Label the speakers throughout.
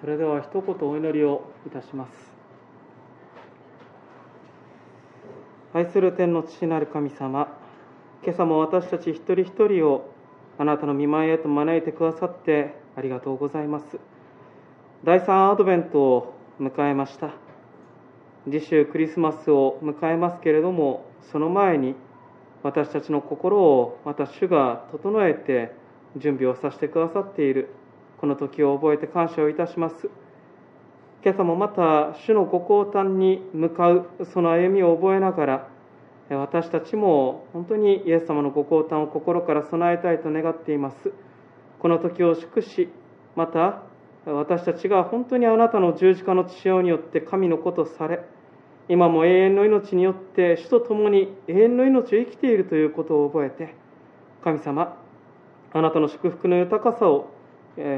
Speaker 1: それでは一言お祈りをいたします。愛する天の父なる神様今朝も私たち一人一人をあなたの見舞いへと招いてくださってありがとうございます。第3アドベントを迎えました。次週クリスマスを迎えますけれどもその前に私たちの心をまた主が整えて準備をさせてくださっている。この時を覚えて感謝をいたします。今朝もまた主のご降誕に向かうその歩みを覚えながら私たちも本当にイエス様のご降誕を心から備えたいと願っています。この時を祝しまた私たちが本当にあなたの十字架の血潮によって神の子とされ今も永遠の命によって主と共に永遠の命を生きているということを覚えて神様あなたの祝福の豊かさを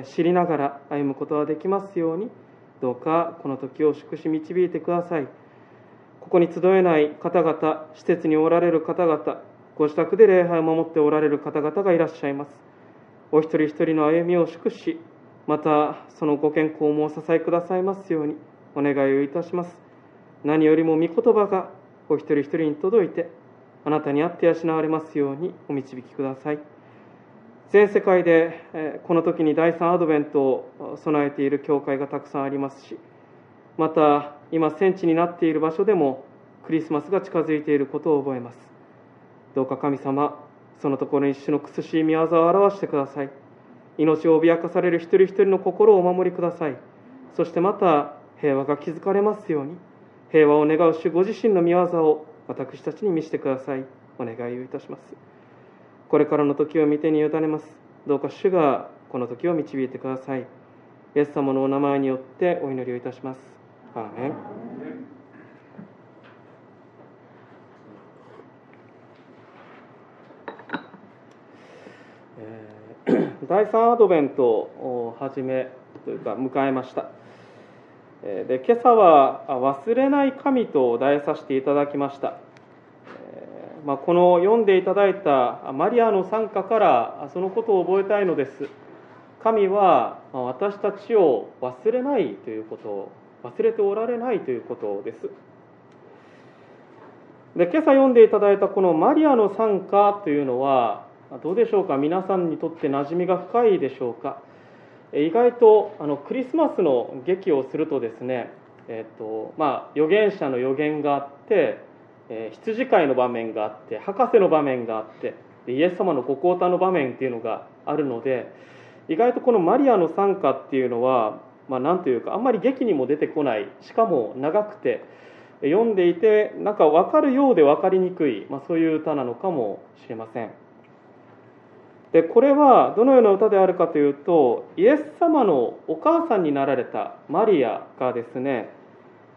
Speaker 1: 知りながら歩むことができますようにどうかこの時を祝し導いてください。ここに集えない方々施設におられる方々ご自宅で礼拝を守っておられる方々がいらっしゃいます。お一人一人の歩みを祝しまたそのご健康もお支えくださいますようにお願いをいたします。何よりも御言葉がお一人一人に届いてあなたにあって養われますようにお導きください。全世界でこの時に第3アドベントを備えている教会がたくさんありますしまた今戦地になっている場所でもクリスマスが近づいていることを覚えます。どうか神様そのところに主の苦しい見業を表してください。命を脅かされる一人一人の心をお守りください。そしてまた平和が築かれますように平和を願う主ご自身の見業を私たちに見せてください。お願いをいたします。これからの時を見てに委ねます。どうか主がこの時を導いてください。イエス様のお名前によってお祈りをいたします。アーメン。第3アドベントを始めというか迎えました。で今朝は「忘れない神」と題させていただきました。まあ、この読んでいただいたマリアの参加からそのことを覚えたいのです。神は私たちを忘れないということ忘れておられないということです。で今朝読んでいただいたこのマリアの参加というのはどうでしょうか？皆さんにとって馴染みが深いでしょうか？意外とあのクリスマスの劇をするとですね、えーとまあ、預言者の予言があってえー、羊飼いの場面があって博士の場面があってイエス様のご降誕の場面っていうのがあるので意外とこのマリアの参加っていうのは、まあ、というかあんまり劇にも出てこないしかも長くて読んでいてなんか分かるようで分かりにくい、まあ、そういう歌なのかもしれません。でこれはどのような歌であるかというとイエス様のお母さんになられたマリアがですね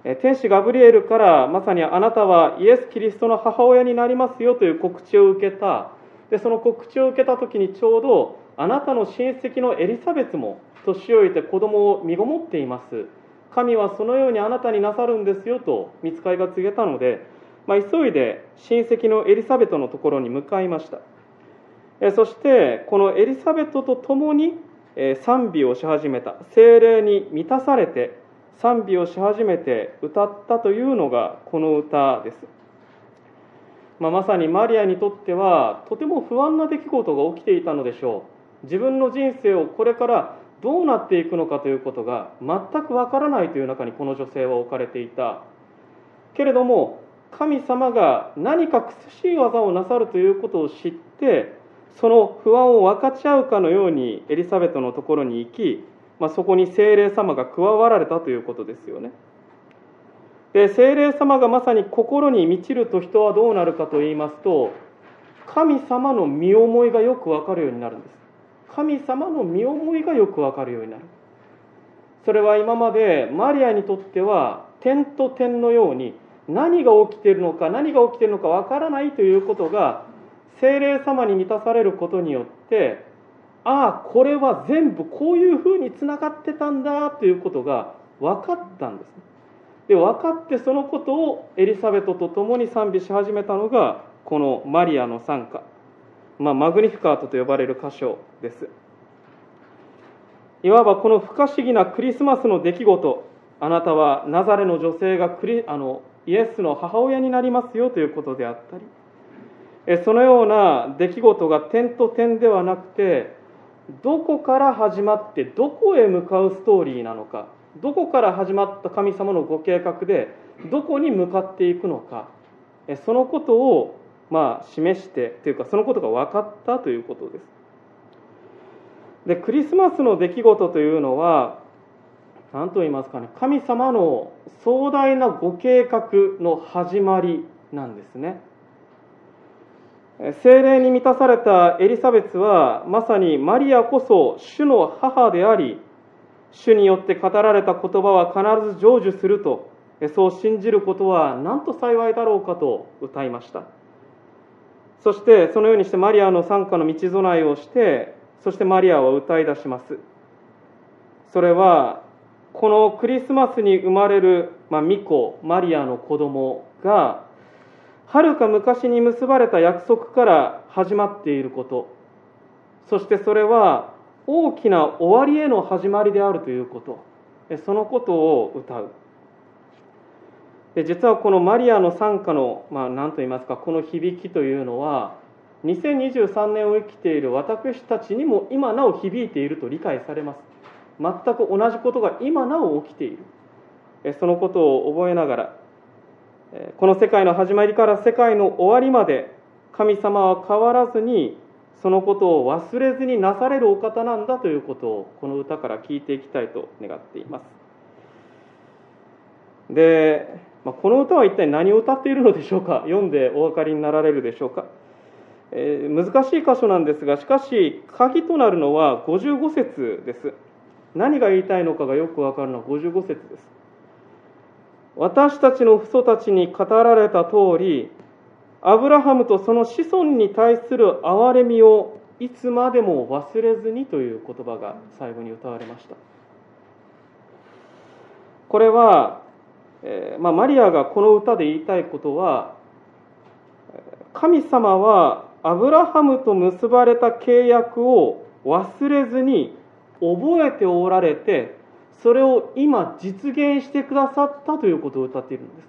Speaker 1: 天使ガブリエルからまさにあなたはイエス・キリストの母親になりますよという告知を受けた。でその告知を受けた時にちょうどあなたの親戚のエリザベスも年老いて子供を身ごもっています神はそのようにあなたになさるんですよと見つかりが告げたので、まあ、急いで親戚のエリザベトのところに向かいました。そしてこのエリザベトと共に賛美をし始めた。精霊に満たされて賛美をし始めて歌ったというのがこの歌です、まあ、まさにマリアにとってはとても不安な出来事が起きていたのでしょう。自分の人生をこれからどうなっていくのかということが全くわからないという中にこの女性は置かれていた。けれども神様が何か苦しい技をなさるということを知ってその不安を分かち合うかのようにエリザベトのところに行きまあ、そこに精霊様が加わられたということですよね。で精霊様がまさに心に満ちると人はどうなるかと言いますと神様の身思いがよくわかるようになるんです神様の身思いがよくわかるようになるそれは今までマリアにとっては点と点のように何が起きているのか何が起きているのかわからないということが精霊様に満たされることによってああこれは全部こういうふうにつながってたんだということが分かったんですね。で分かってそのことをエリザベトと共に賛美し始めたのがこのマリアの賛歌、まあ、マグニフィカートと呼ばれる箇所です。いわばこの不可思議なクリスマスの出来事。あなたはナザレの女性がクリあのイエスの母親になりますよということであったり。そのような出来事が点と点ではなくてどこから始まってどこへ向かうストーリーなのかどこから始まった神様のご計画でどこに向かっていくのかそのことをまあ示してというかそのことが分かったということです。でクリスマスの出来事というのは何と言いますかね神様の壮大なご計画の始まりなんですね。精霊に満たされたエリザベスはまさにマリアこそ主の母であり主によって語られた言葉は必ず成就するとそう信じることは何と幸いだろうかと歌いました。そしてそのようにしてマリアの参加の道備えをしてそしてマリアは歌い出します。それはこのクリスマスに生まれる、まあ、巫女マリアの子供がはるか昔に結ばれた約束から始まっていること。そしてそれは大きな終わりへの始まりであるということ。そのことを歌う。で実はこのマリアの賛歌の、まあ、何と言いますかこの響きというのは2023年を生きている私たちにも今なお響いていると理解されます。全く同じことが今なお起きている。そのことを覚えながらこの世界の始まりから世界の終わりまで神様は変わらずにそのことを忘れずになされるお方なんだということをこの歌から聞いていきたいと願っています。で、まあ、この歌は一体何を歌っているのでしょうか？読んでお分かりになられるでしょうか、えー、難しい箇所なんですがしかし鍵となるのは55節です。何が言いたいのかがよく分かるのは55節です。私たちの父祖たちに語られた通りアブラハムとその子孫に対する憐れみをいつまでも忘れずにという言葉が最後に歌われました。これは、えー、まあ、マリアがこの歌で言いたいことは神様はアブラハムと結ばれた契約を忘れずに覚えておられてそれを今実現してくださったということを歌っているんです。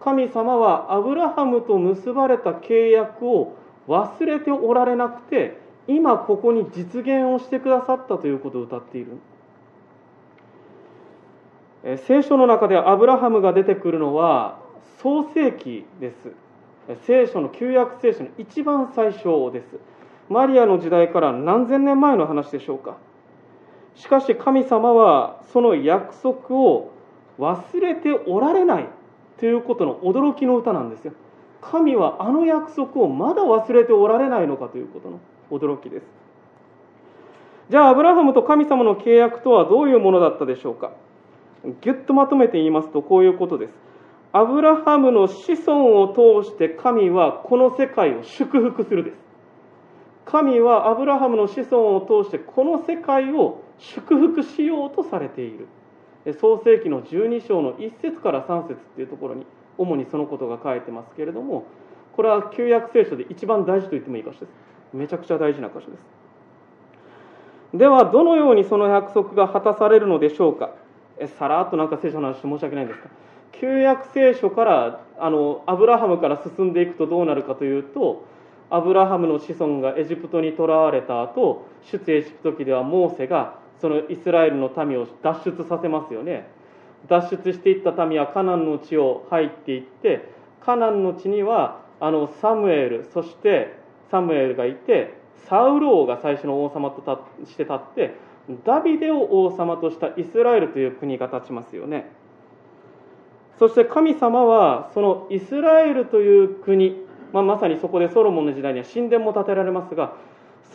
Speaker 1: 神様はアブラハムと結ばれた契約を忘れておられなくて今ここに実現をしてくださったということを歌っている。聖書の中でアブラハムが出てくるのは創世記です。聖書の旧約聖書の一番最初です。マリアの時代から何千年前の話でしょうか。しかし神様はその約束を忘れておられないということの驚きの歌なんですよ。神はあの約束をまだ忘れておられないのかということの驚きです。じゃあアブラハムと神様の契約とはどういうものだったでしょうか。ぎゅっとまとめて言いますとこういうことです。アブラハムの子孫を通して神はこの世界を祝福するです。神はアブラハムの子孫を通してこの世界を祝福しようとされている。創世紀の12章の1節から3節っていうところに主にそのことが書いてますけれどもこれは旧約聖書で一番大事と言ってもいい箇所です。めちゃくちゃ大事な箇所です。ではどのようにその約束が果たされるのでしょうか。えさらっとなんか聖書の話申し訳ないんですか旧約聖書からあのアブラハムから進んでいくとどうなるかというとアブラハムの子孫がエジプトに捕らわれた後出エジプト記ではモーセがそのイスラエルの民を脱出させますよね。脱出していった民はカナンの地を入っていってカナンの地にはあのサムエルそしてサムエルがいてサウル王が最初の王様として立ってダビデを王様としたイスラエルという国が立ちますよね。そして神様はそのイスラエルという国、まあ、まさにそこでソロモンの時代には神殿も建てられますが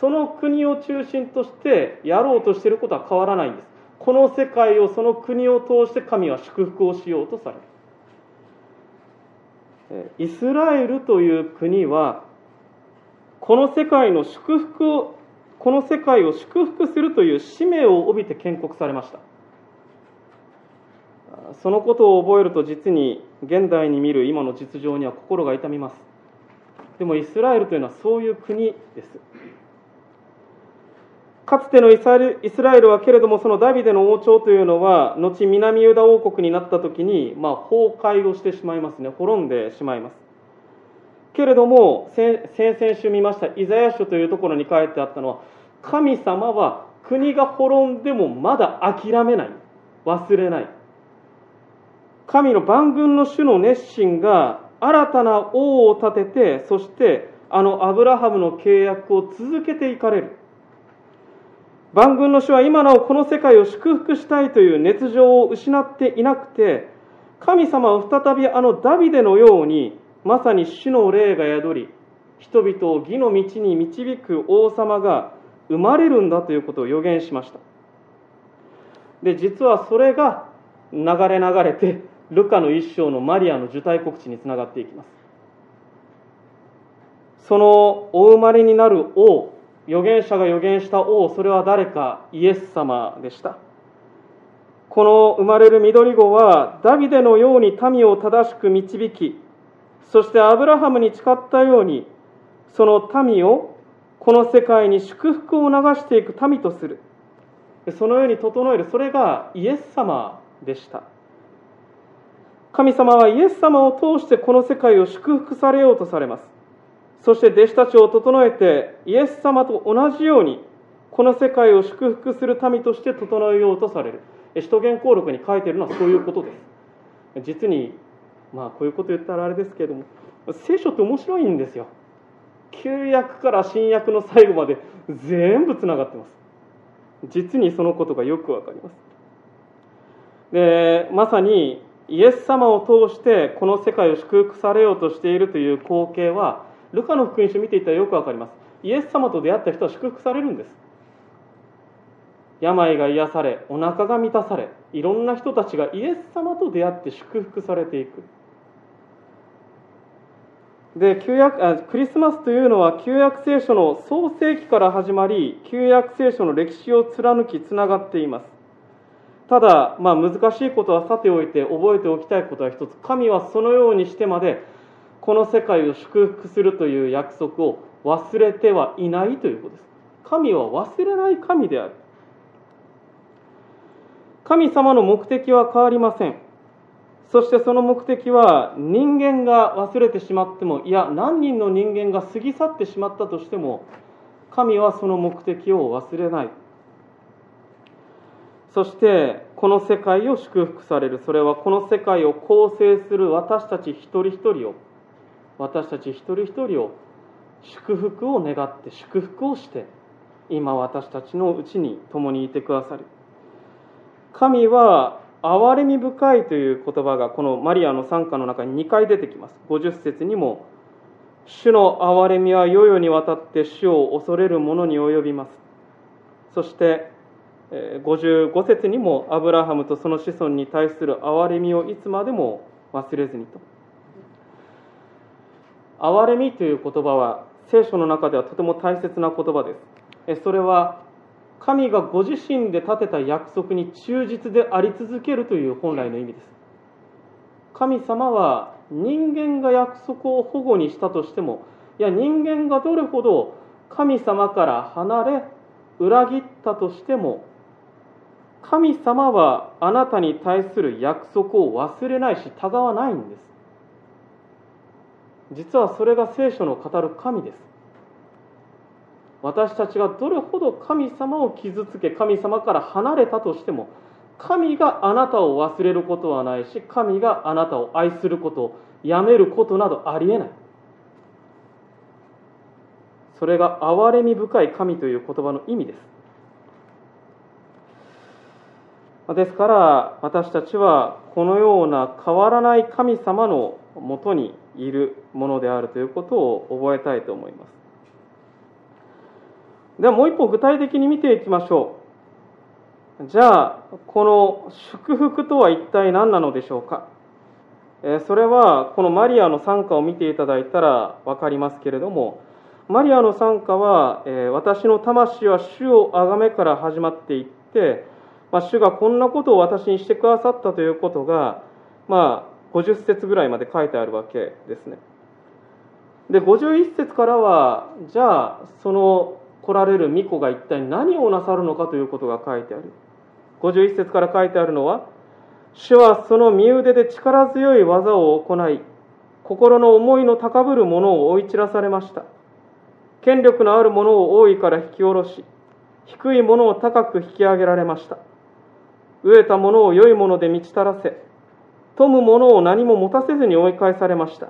Speaker 1: その国を中心としてやろうとしていることは変わらないんです。この世界をその国を通して神は祝福をしようとされる。イスラエルという国はこの世界の祝福をこの世界を祝福するという使命を帯びて建国されました。そのことを覚えると実に現代に見る今の実情には心が痛みます。でもイスラエルというのはそういう国です。かつてのイスラエルはけれども、そのダビデの王朝というのは、後南ユダ王国になった時に、まあ、崩壊をしてしまいますね、滅んでしまいます。けれども、先々週見ましたイザヤ書というところに書いてあったのは、神様は国が滅んでもまだ諦めない、忘れない。神の万軍の主の熱心が新たな王を立てて、そしてあのアブラハムの契約を続けていかれる。万軍の主は今なおこの世界を祝福したいという熱情を失っていなくて、神様は再びあのダビデのように、まさに主の霊が宿り、人々を義の道に導く王様が生まれるんだということを予言しました。で、実はそれが流れ流れて、ルカの一章のマリアの受胎告知につながっていきます。そのお生まれになる王、預言者が預言した王、それは誰か、イエス様でした。この生まれる緑子は、ダビデのように民を正しく導き、そしてアブラハムに誓ったように、その民をこの世界に祝福を流していく民とする。そのように整える、それがイエス様でした。神様はイエス様を通してこの世界を祝福されようとされます。そして弟子たちを整えてイエス様と同じようにこの世界を祝福する民として整えようとされる。使徒言行録に書いているのはそういうことです。実にまあこういうこと言ったらあれですけれども聖書って面白いんですよ。旧約から新約の最後まで全部つながってます。実にそのことがよくわかります。でまさにイエス様を通してこの世界を祝福されようとしているという光景はルカの福音書見ていたらよくわかります。イエス様と出会った人は祝福されるんです。病が癒されお腹が満たされいろんな人たちがイエス様と出会って祝福されていく。で旧約あクリスマスというのは旧約聖書の創世記から始まり旧約聖書の歴史を貫きつながっています。ただ、まあ、難しいことはさておいて覚えておきたいことは一つ。神はそのようにしてまでこの世界を祝福するという約束を忘れてはいないということです。神は忘れない神である。神様の目的は変わりません。そしてその目的は人間が忘れてしまっても、いや、何人の人間が過ぎ去ってしまったとしても、神はその目的を忘れない。そして、この世界を祝福される。それはこの世界を構成する私たち一人一人を私たち一人一人を祝福を願って祝福をして今私たちのうちに共にいてくださる神は憐れみ深いという言葉がこのマリアの賛歌の中に2回出てきます。50節にも主の憐れみは世々にわたって主を恐れる者に及びます。そして55節にもアブラハムとその子孫に対する憐れみをいつまでも忘れずにと。憐れみという言葉は聖書の中ではとても大切な言葉ですそれは神がご自身で立てた約束に忠実であり続けるという本来の意味です神様は人間が約束を保護にしたとしてもいや人間がどれほど神様から離れ裏切ったとしても神様はあなたに対する約束を忘れないし、たがわないんです。実はそれが聖書の語る神です。私たちがどれほど神様を傷つけ神様から離れたとしても神があなたを忘れることはないし神があなたを愛することをやめることなどありえない。それが憐れみ深い神という言葉の意味です。ですから私たちはこのような変わらない神様のもとにいるものであるということを覚えたいと思います。ではもう一歩具体的に見ていきましょう。じゃあこの祝福とは一体何なのでしょうか。それはこのマリアの賛歌を見ていただいたら分かりますけれどもマリアの賛歌は私の魂は主をあがめから始まっていって主がこんなことを私にしてくださったということがまあ50節ぐらいまで書いてあるわけですね。で51節からはじゃあその来られる巫女が一体何をなさるのかということが書いてある。51節から書いてあるのは主はその身腕で力強い技を行い心の思いの高ぶる者を追い散らされました。権力のある者を王位から引き下ろし低い者を高く引き上げられました。飢えた者を良いもので満ち足らせ富む者を何も持たせずに追い返されました。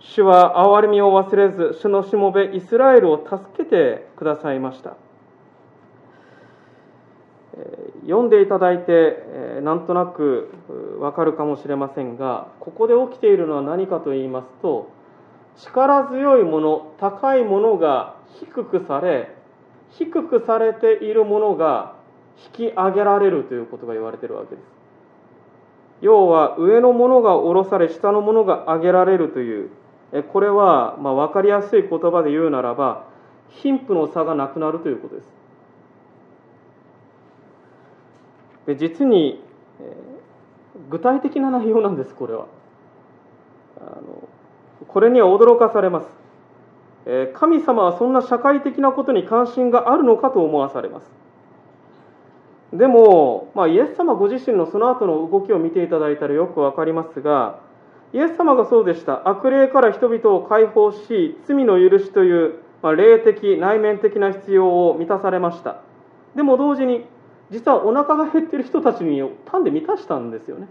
Speaker 1: 主は憐れみを忘れず主のしもべイスラエルを助けてくださいました。読んでいただいてなんとなくわかるかもしれませんがここで起きているのは何かと言いますと力強いもの高いものが低くされ低くされているものが引き上げられるということが言われているわけです。要は上のものが下ろされ下のものが上げられるという。これはま分かりやすい言葉で言うならば貧富の差がなくなるということです。で実に、え、具体的な内容なんですこれは。あのこれには驚かされます、え、神様はそんな社会的なことに関心があるのかと思わされます。でも、まあ、イエス様ご自身のその後の動きを見ていただいたらよく分かりますがイエス様がそうでした。悪霊から人々を解放し罪の許しという、まあ、霊的内面的な必要を満たされました。でも同時に実はお腹が減っている人たちに単で満たしたんですよね。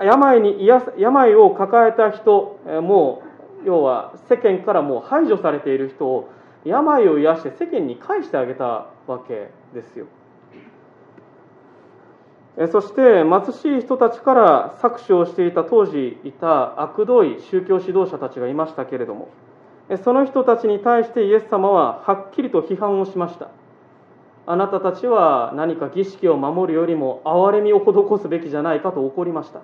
Speaker 1: 病に癒病を抱えた人もう要は世間からもう排除されている人を病を癒して世間に返してあげたわけですよ。そして貧しい人たちから搾取をしていた当時いた悪どい宗教指導者たちがいましたけれどもその人たちに対してイエス様ははっきりと批判をしました。あなたたちは何か儀式を守るよりも憐れみを施すべきじゃないかと怒りました。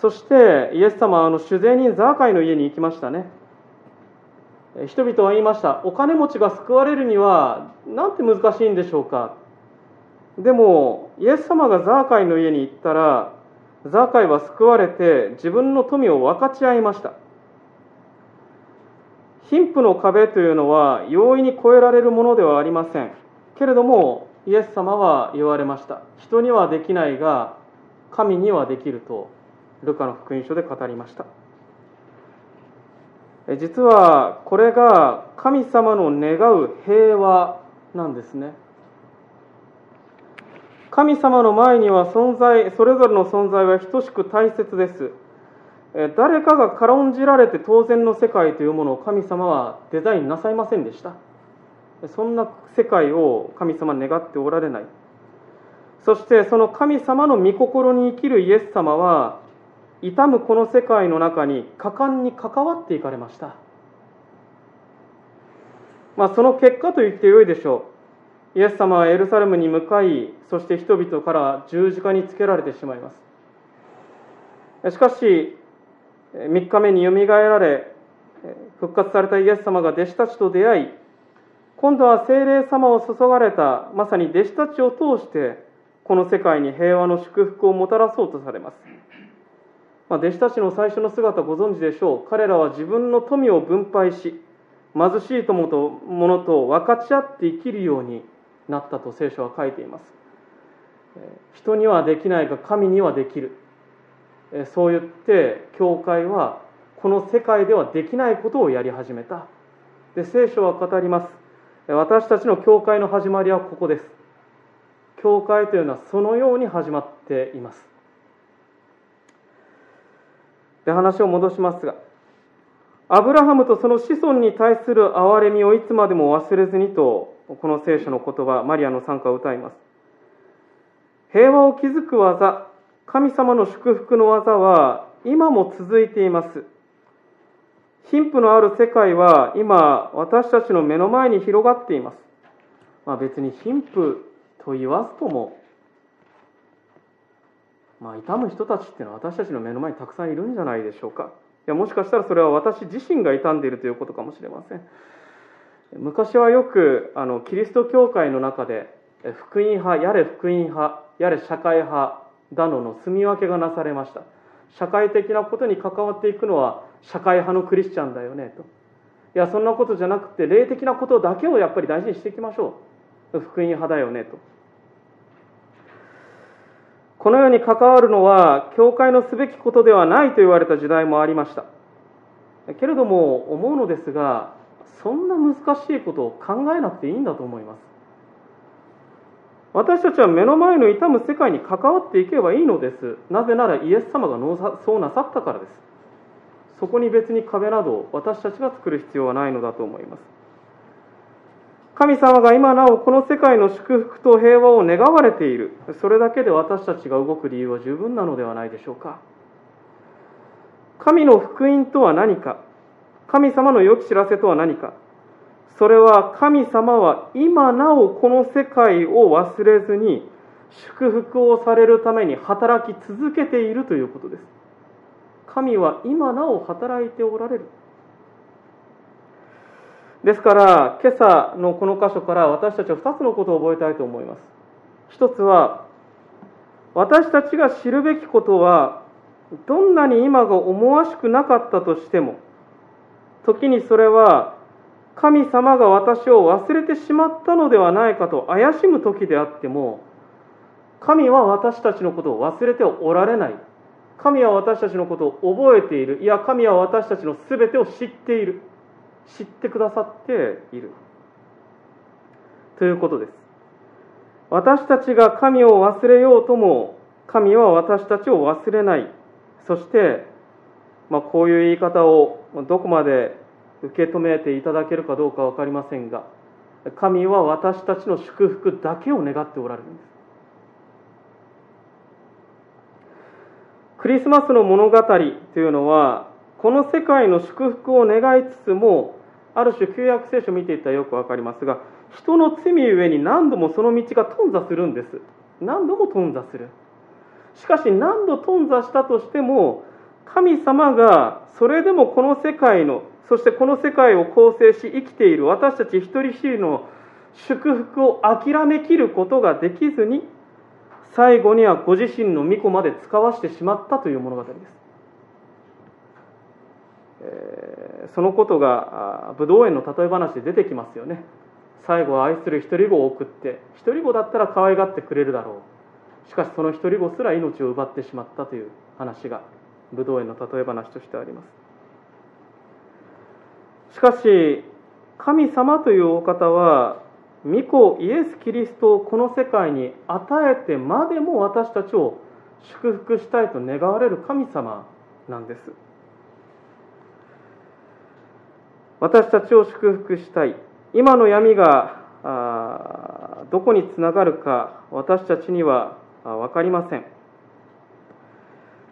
Speaker 1: そしてイエス様はあの主税人ザーカイの家に行きましたね。人々は言いました。お金持ちが救われるにはなんて難しいんでしょうか。でもイエス様がザーカイの家に行ったらザーカイは救われて自分の富を分かち合いました。貧富の壁というのは容易に越えられるものではありません。けれどもイエス様は言われました。人にはできないが神にはできるとルカの福音書で語りました。実はこれが神様の願う平和なんですね。神様の前には存在それぞれの存在は等しく大切です。誰かが軽んじられて当然の世界というものを神様はデザインなさいませんでした。そんな世界を神様願っておられない。そしてその神様の御心に生きるイエス様は傷むこの世界の中に果敢に関わっていかれました、まあ、その結果と言ってよいでしょう。イエス様はエルサレムに向かいそして人々から十字架につけられてしまいます。しかし3日目によみがえられ復活されたイエス様が弟子たちと出会い今度は聖霊様を注がれたまさに弟子たちを通してこの世界に平和の祝福をもたらそうとされます。まあ、弟子たちの最初の姿ご存知でしょう。彼らは自分の富を分配し貧しい友と者と分かち合って生きるようになったと聖書は書いています。人にはできないが神にはできる。そう言って教会はこの世界ではできないことをやり始めた。で聖書は語ります。私たちの教会の始まりはここです。教会というのはそのように始まっています。で話を戻しますがアブラハムとその子孫に対する憐れみをいつまでも忘れずにとこの聖書の言葉マリアの賛歌を歌います。平和を築く技神様の祝福の技は今も続いています。貧富のある世界は今私たちの目の前に広がっています、まあ、別に貧富と言わずともまあ、痛む人たちっていうのは私たちの目の前にたくさんいるんじゃないでしょうか。いやもしかしたらそれは私自身が傷んでいるということかもしれません。昔はよくあのキリスト教会の中で福音派やれ福音派やれ社会派だのの住み分けがなされました。社会的なことに関わっていくのは社会派のクリスチャンだよねと。いやそんなことじゃなくて霊的なことだけをやっぱり大事にしていきましょう。福音派だよねと。このように関わるのは教会のすべきことではないと言われた時代もありました。けれども思うのですがそんな難しいことを考えなくていいんだと思います。私たちは目の前の痛む世界に関わっていけばいいのです。なぜならイエス様がそうなさったからです。そこに別に壁など私たちが作る必要はないのだと思います。神様が今なおこの世界の祝福と平和を願われている。それだけで私たちが動く理由は十分なのではないでしょうか。神の福音とは何か。神様の良き知らせとは何か。それは神様は今なおこの世界を忘れずに祝福をされるために働き続けているということです。神は今なお働いておられる。ですから今朝のこの箇所から私たちは2つのことを覚えたいと思います。一つは私たちが知るべきことはどんなに今が思わしくなかったとしても時にそれは神様が私を忘れてしまったのではないかと怪しむ時であっても神は私たちのことを忘れておられない。神は私たちのことを覚えている。いや神は私たちの全てを知っている。知ってくださっている。ということです。私たちが神を忘れようとも神は私たちを忘れない。そして、まあ、こういう言い方をどこまで受け止めていただけるかどうか分かりませんが神は私たちの祝福だけを願っておられるんです。クリスマスの物語というのはこの世界の祝福を願いつつもある種旧約聖書を見ていたらよく分かりますが人の罪ゆえに何度もその道が頓挫するんです。何度も頓挫する。しかし何度頓挫したとしても神様がそれでもこの世界のそしてこの世界を構成し生きている私たち一人一人の祝福を諦めきることができずに最後にはご自身の御子まで使わしてしまったという物語です、えー、そのことが武道園の例え話で出てきますよね。最後は愛する一人子を送って一人子だったら可愛がってくれるだろう。しかしその一人子すら命を奪ってしまったという話が武道園の例え話としてあります。しかし神様というお方は御子イエス・キリストをこの世界に与えてまでも私たちを祝福したいと願われる神様なんです。私たちを祝福したい。今の闇がどこにつながるか私たちには分かりません。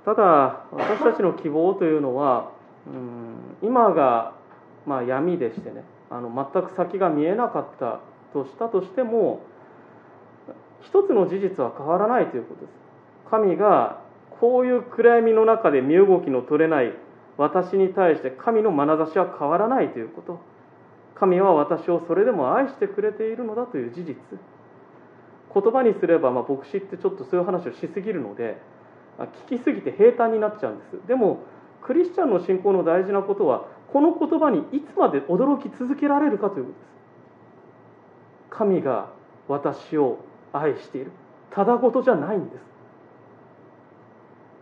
Speaker 1: ただ私たちの希望というのはうん今がまあ、闇でしてねあの全く先が見えなかったとしたとしても一つの事実は変わらないということです。神がこういう暗闇の中で身動きの取れない私に対して神の眼差しは変わらないということ。神は私をそれでも愛してくれているのだという事実。言葉にすれば、まあ、牧師ってちょっとそういう話をしすぎるので聞きすぎて平坦になっちゃうんです。でもクリスチャンの信仰の大事なことはこの言葉にいつまで驚き続けられるかということです。神が私を愛している。ただごとじゃないんで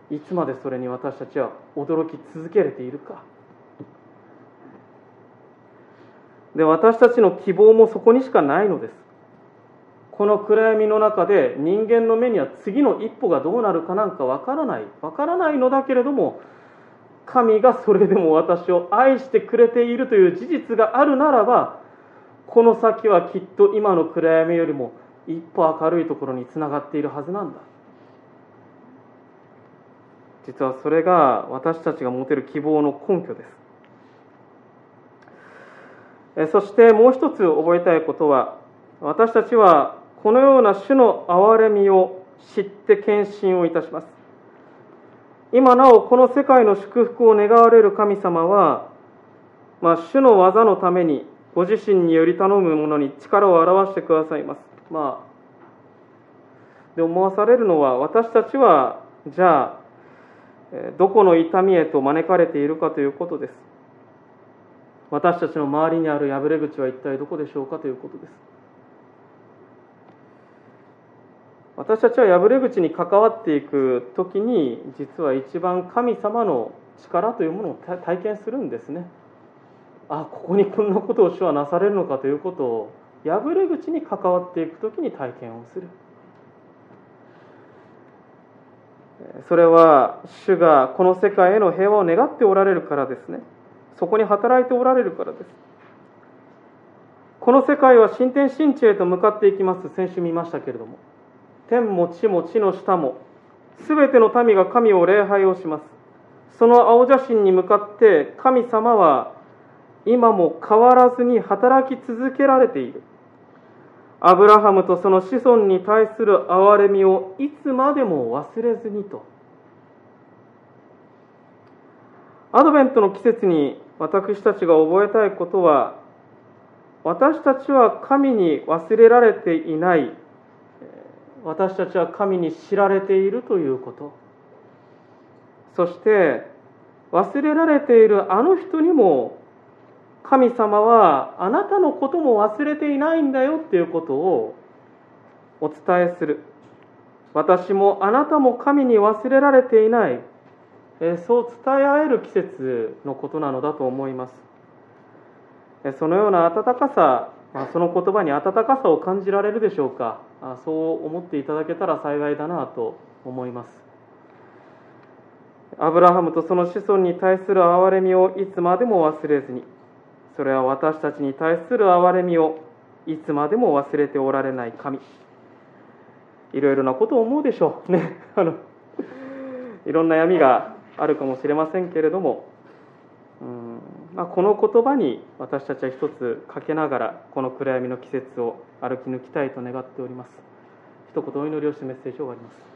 Speaker 1: す。いつまでそれに私たちは驚き続けれているか。で私たちの希望もそこにしかないのです。この暗闇の中で人間の目には次の一歩がどうなるかなんかわからない。わからないのだけれども神がそれでも私を愛してくれているという事実があるならばこの先はきっと今の暗闇よりも一歩明るいところにつながっているはずなんだ。実はそれが私たちが持てる希望の根拠です。そしてもう一つ覚えたいことは私たちはこのような主の憐れみを知って献身をいたします今なおこの世界の祝福を願われる神様は、まあ、主の技のためにご自身により頼む者に力を表してくださいます。まあ、で思わされるのは私たちはじゃあどこの痛みへと招かれているかということです。私たちの周りにある破れ口は一体どこでしょうかということです私たちは破れ口に関わっていく時に実は一番神様の力というものを体験するんですね。あここにこんなことを主はなされるのかということを破れ口に関わっていく時に体験をする。それは主がこの世界への平和を願っておられるからですね。そこに働いておられるからです。この世界は新天新地へと向かっていきます。先週見ましたけれども。天も地も地の下もすべての民が神を礼拝をします。その青写真に向かって神様は今も変わらずに働き続けられている。アブラハムとその子孫に対する憐れみをいつまでも忘れずにと。アドベントの季節に私たちが覚えたいことは私たちは神に忘れられていない私たちは神に知られているということ。そして忘れられているあの人にも神様はあなたのことも忘れていないんだよっていうことをお伝えする。私もあなたも神に忘れられていない。そう伝え合える季節のことなのだと思います。そのような温かさその言葉に温かさを感じられるでしょうか。そう思っていただけたら幸いだなと思います。アブラハムとその子孫に対する憐れみをいつまでも忘れずにそれは私たちに対する憐れみをいつまでも忘れておられない神。いろいろなことを思うでしょう。ね。あのいろんな闇があるかもしれませんけれども、まあ、この言葉に私たちは一つかけながらこの暗闇の季節を歩き抜きたいと願っております。一言お祈りをしてメッセージを終わります。